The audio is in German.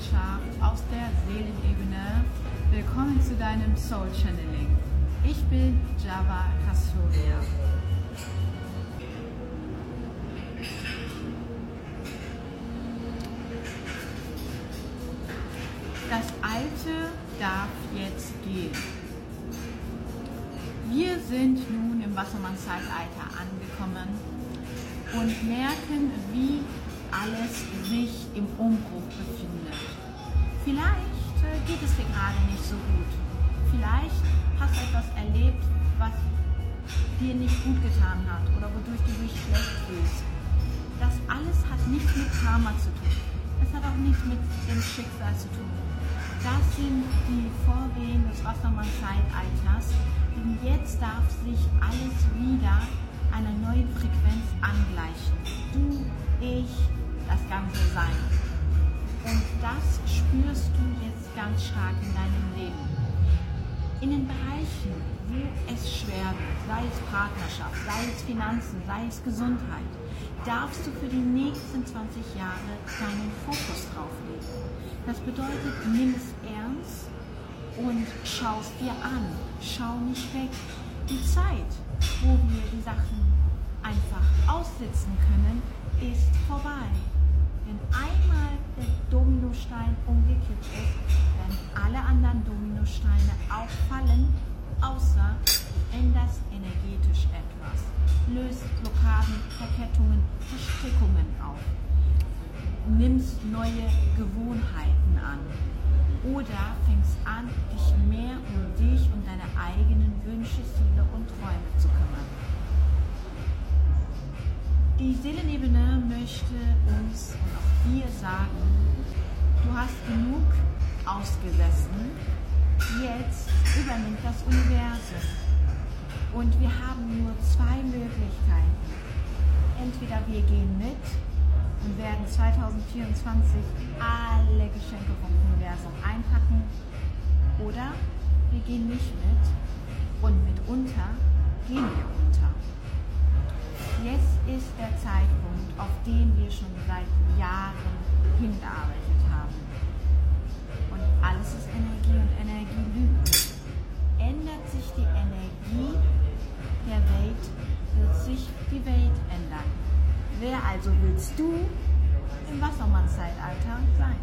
Botschaft aus der Seelenebene. Willkommen zu deinem Soul Channeling. Ich bin Java Castoria. Das Alte darf jetzt gehen. Wir sind nun im Wassermann-Zeitalter angekommen und merken, wie alles sich im Umbruch befindet. Vielleicht äh, geht es dir gerade nicht so gut. Vielleicht hast du etwas erlebt, was dir nicht gut getan hat oder wodurch du dich schlecht fühlst. Das alles hat nichts mit Karma zu tun. Es hat auch nichts mit dem Schicksal zu tun. Das sind die Vorgehen des Wassermann-Zeitalters. Denn jetzt darf sich alles wieder einer neuen Frequenz angleichen. Du, ich, das ganze Sein. Und das spürst du jetzt ganz stark in deinem Leben. In den Bereichen, wo es schwer wird, sei es Partnerschaft, sei es Finanzen, sei es Gesundheit, darfst du für die nächsten 20 Jahre deinen Fokus drauf legen. Das bedeutet, nimm es ernst und schau es dir an. Schau nicht weg. Die Zeit, wo wir die Sachen einfach aussitzen können, ist vorbei. Dominostein umgekippt ist, werden alle anderen Dominosteine auch fallen, außer änderst energetisch etwas. Löst Blockaden, Verkettungen, Verstrickungen auf. Nimmst neue Gewohnheiten an. Oder fängst an, dich mehr um dich und deine eigenen Wünsche, Ziele und Träume zu kümmern. Die Seelenebene möchte uns und auch dir sagen, du hast genug ausgesessen, jetzt übernimmt das Universum. Und wir haben nur zwei Möglichkeiten. Entweder wir gehen mit und werden 2024 alle Geschenke vom Universum einpacken, oder wir gehen nicht mit und mitunter gehen wir unter. Jetzt ist der Zeitpunkt, auf den wir schon seit Jahren hingearbeitet haben. Und alles ist Energie und Energie lügt. Ändert sich die Energie der Welt, wird sich die Welt ändern. Wer also willst du im Wassermann-Zeitalter sein?